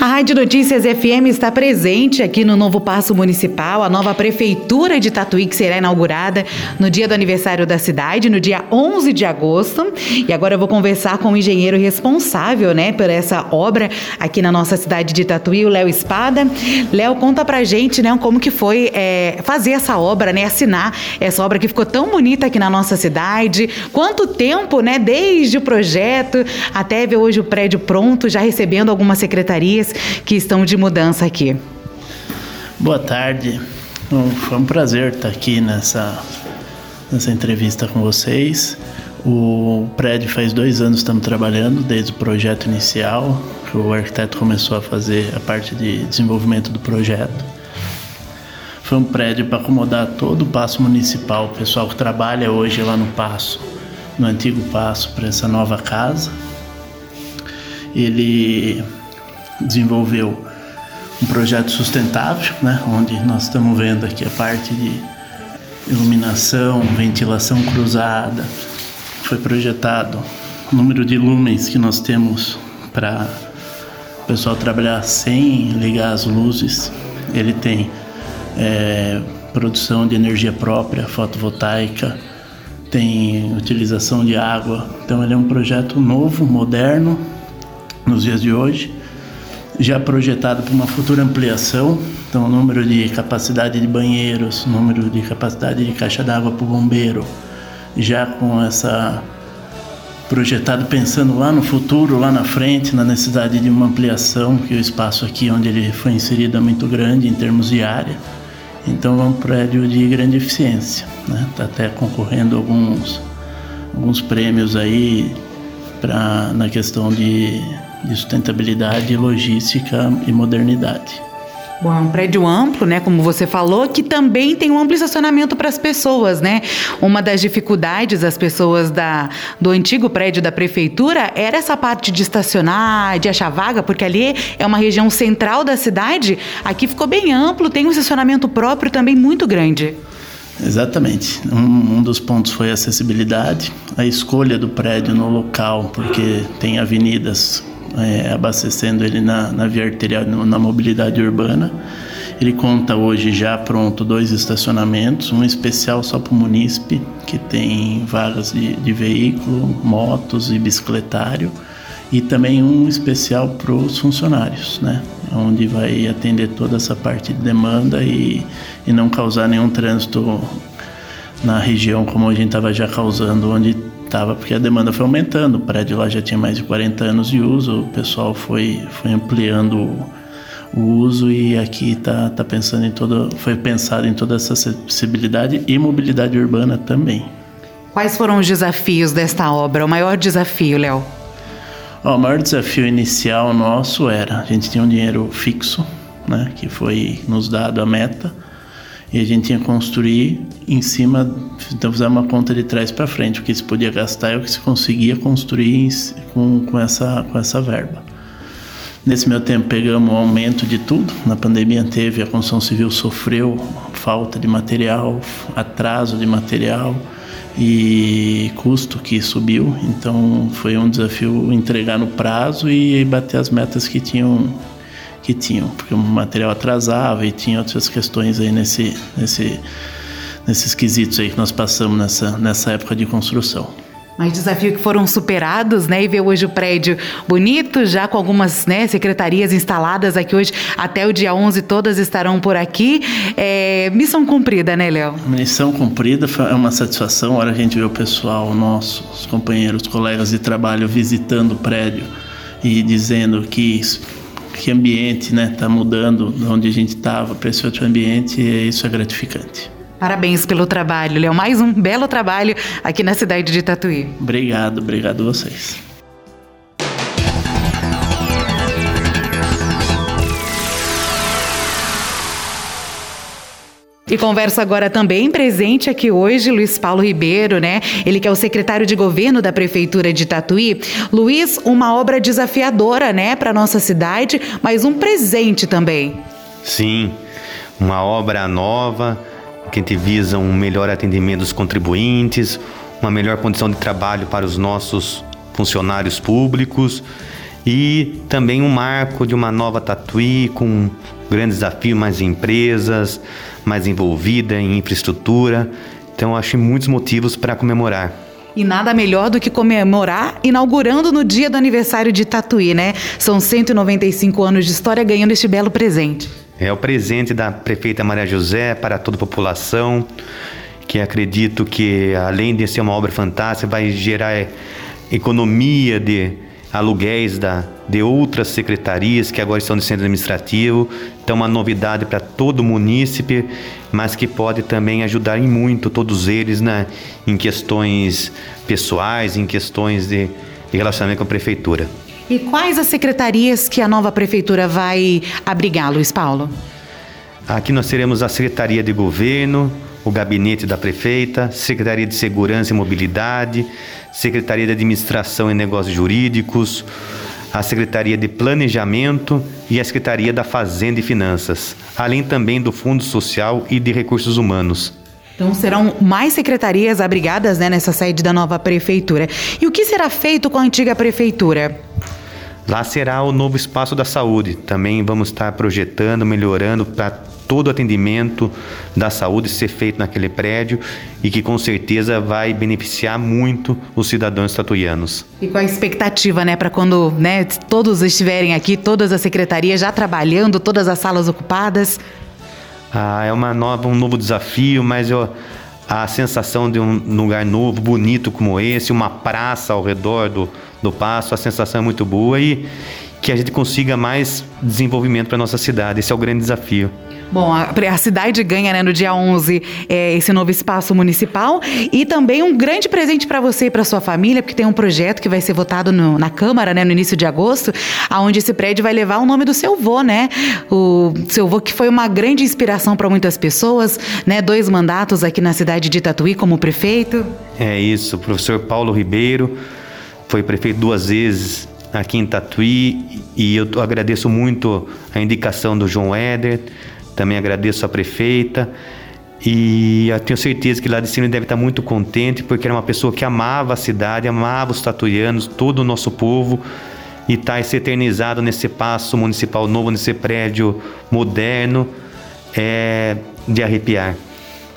A Rádio Notícias FM está presente aqui no novo Paço Municipal, a nova Prefeitura de Tatuí, que será inaugurada no dia do aniversário da cidade, no dia 11 de agosto. E agora eu vou conversar com o engenheiro responsável né, por essa obra aqui na nossa cidade de Tatuí, o Léo Espada. Léo, conta pra gente né, como que foi é, fazer essa obra, né, assinar essa obra que ficou tão bonita aqui na nossa cidade. Quanto tempo, né, desde o projeto até ver hoje o prédio pronto, já recebendo algumas secretarias que estão de mudança aqui. Boa tarde. Foi um prazer estar aqui nessa, nessa entrevista com vocês. O prédio faz dois anos estamos trabalhando, desde o projeto inicial, que o arquiteto começou a fazer a parte de desenvolvimento do projeto. Foi um prédio para acomodar todo o Paço Municipal, o pessoal que trabalha hoje lá no Paço, no antigo Paço, para essa nova casa. Ele desenvolveu um projeto sustentável, né, onde nós estamos vendo aqui a parte de iluminação, ventilação cruzada. Foi projetado o número de lumens que nós temos para o pessoal trabalhar sem ligar as luzes. Ele tem é, produção de energia própria, fotovoltaica, tem utilização de água. Então ele é um projeto novo, moderno nos dias de hoje já projetado para uma futura ampliação. Então, o número de capacidade de banheiros, número de capacidade de caixa d'água para o bombeiro, já com essa projetado pensando lá no futuro, lá na frente, na necessidade de uma ampliação, que o espaço aqui onde ele foi inserido é muito grande em termos de área. Então é um prédio de grande eficiência, né? Tá até concorrendo alguns alguns prêmios aí para na questão de de sustentabilidade, logística e modernidade. Bom, é um prédio amplo, né, como você falou, que também tem um amplo estacionamento para as pessoas, né? Uma das dificuldades das pessoas da, do antigo prédio da prefeitura era essa parte de estacionar, de achar vaga, porque ali é uma região central da cidade. Aqui ficou bem amplo, tem um estacionamento próprio também muito grande. Exatamente. Um, um, dos pontos foi a acessibilidade, a escolha do prédio no local, porque tem avenidas é, abastecendo ele na, na via arterial, na mobilidade urbana. Ele conta hoje já pronto dois estacionamentos, um especial só para o munícipe, que tem vagas de, de veículo, motos e bicicletário, e também um especial para os funcionários, né? onde vai atender toda essa parte de demanda e, e não causar nenhum trânsito na região como a gente estava já causando, onde Tava porque a demanda foi aumentando, o prédio lá já tinha mais de 40 anos de uso, o pessoal foi, foi ampliando o, o uso e aqui tá, tá pensando em toda, foi pensado em toda essa acessibilidade e mobilidade urbana também. Quais foram os desafios desta obra? O maior desafio, Léo? o maior desafio inicial nosso era a gente tinha um dinheiro fixo, né, que foi nos dado a meta e a gente que construir em cima, então fazer uma conta de trás para frente, o que se podia gastar e o que se conseguia construir com, com, essa, com essa verba. Nesse meu tempo pegamos o aumento de tudo, na pandemia teve, a construção civil sofreu falta de material, atraso de material e custo que subiu, então foi um desafio entregar no prazo e bater as metas que tinham que tinham, porque o material atrasava e tinha outras questões aí nesse, nesse, nesses quesitos aí que nós passamos nessa, nessa época de construção. Mas desafios que foram superados, né? E ver hoje o prédio bonito, já com algumas né, secretarias instaladas aqui hoje, até o dia 11, todas estarão por aqui. É, missão cumprida, né, Léo? Missão cumprida, é uma satisfação. A hora a gente vê o pessoal, nossos companheiros, colegas de trabalho visitando o prédio e dizendo que que ambiente né está mudando de onde a gente estava para esse outro ambiente e isso é gratificante. Parabéns pelo trabalho, Léo. Mais um belo trabalho aqui na cidade de Tatuí. Obrigado, obrigado a vocês. E converso agora também presente aqui hoje, Luiz Paulo Ribeiro, né? Ele que é o secretário de governo da Prefeitura de Tatuí. Luiz, uma obra desafiadora, né, para nossa cidade, mas um presente também. Sim, uma obra nova que gente visa um melhor atendimento dos contribuintes, uma melhor condição de trabalho para os nossos funcionários públicos e também um marco de uma nova Tatuí com grande desafio, mais empresas, mais envolvida em infraestrutura. Então, acho muitos motivos para comemorar. E nada melhor do que comemorar inaugurando no dia do aniversário de Tatuí, né? São 195 anos de história ganhando este belo presente. É o presente da prefeita Maria José para toda a população, que acredito que, além de ser uma obra fantástica, vai gerar economia de aluguéis da, de outras secretarias que agora estão no centro administrativo. Então, uma novidade para todo munícipe, mas que pode também ajudar em muito todos eles né, em questões pessoais, em questões de, de relacionamento com a prefeitura. E quais as secretarias que a nova prefeitura vai abrigar, Luiz Paulo? Aqui nós teremos a Secretaria de Governo, o gabinete da prefeita, Secretaria de Segurança e Mobilidade, Secretaria de Administração e Negócios Jurídicos, a Secretaria de Planejamento e a Secretaria da Fazenda e Finanças, além também do Fundo Social e de Recursos Humanos. Então serão mais secretarias abrigadas né, nessa sede da nova prefeitura. E o que será feito com a antiga prefeitura? Lá será o novo espaço da saúde. Também vamos estar projetando, melhorando para todo o atendimento da saúde ser feito naquele prédio e que com certeza vai beneficiar muito os cidadãos tatuianos. E qual a expectativa, né, para quando né, todos estiverem aqui, todas as secretarias já trabalhando, todas as salas ocupadas? Ah, é uma nova, um novo desafio, mas eu, a sensação de um lugar novo, bonito como esse, uma praça ao redor do, do passo, a sensação é muito boa e que a gente consiga mais desenvolvimento para nossa cidade. Esse é o grande desafio. Bom, a, a cidade ganha né, no dia 11 é, esse novo espaço municipal e também um grande presente para você e para sua família, porque tem um projeto que vai ser votado no, na Câmara né, no início de agosto, aonde esse prédio vai levar o nome do seu vô, né? O seu vô que foi uma grande inspiração para muitas pessoas, né? Dois mandatos aqui na cidade de Tatuí como prefeito. É isso, o professor Paulo Ribeiro foi prefeito duas vezes aqui em Tatuí e eu agradeço muito a indicação do João Éder também agradeço a prefeita e eu tenho certeza que lá de cima deve estar muito contente, porque era uma pessoa que amava a cidade, amava os tatuianos, todo o nosso povo, e está se eternizado nesse passo municipal novo, nesse prédio moderno, é de arrepiar.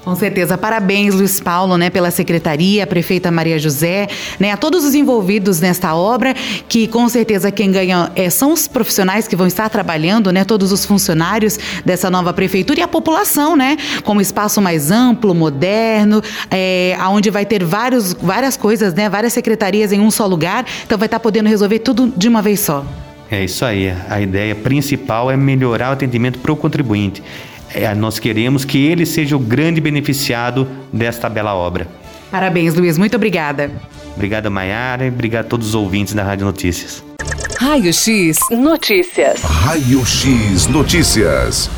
Com certeza. Parabéns, Luiz Paulo, né, pela secretaria, a prefeita Maria José, né, a todos os envolvidos nesta obra, que com certeza quem ganha é, são os profissionais que vão estar trabalhando, né, todos os funcionários dessa nova prefeitura e a população, né, com um espaço mais amplo, moderno, é, onde vai ter vários, várias coisas, né, várias secretarias em um só lugar, então vai estar podendo resolver tudo de uma vez só. É isso aí. A ideia principal é melhorar o atendimento para o contribuinte é, nós queremos que ele seja o grande beneficiado desta bela obra. Parabéns, Luiz. Muito obrigada. Obrigado, Maiara, e obrigado a todos os ouvintes da Rádio Notícias. Raio X Notícias. Raio X Notícias.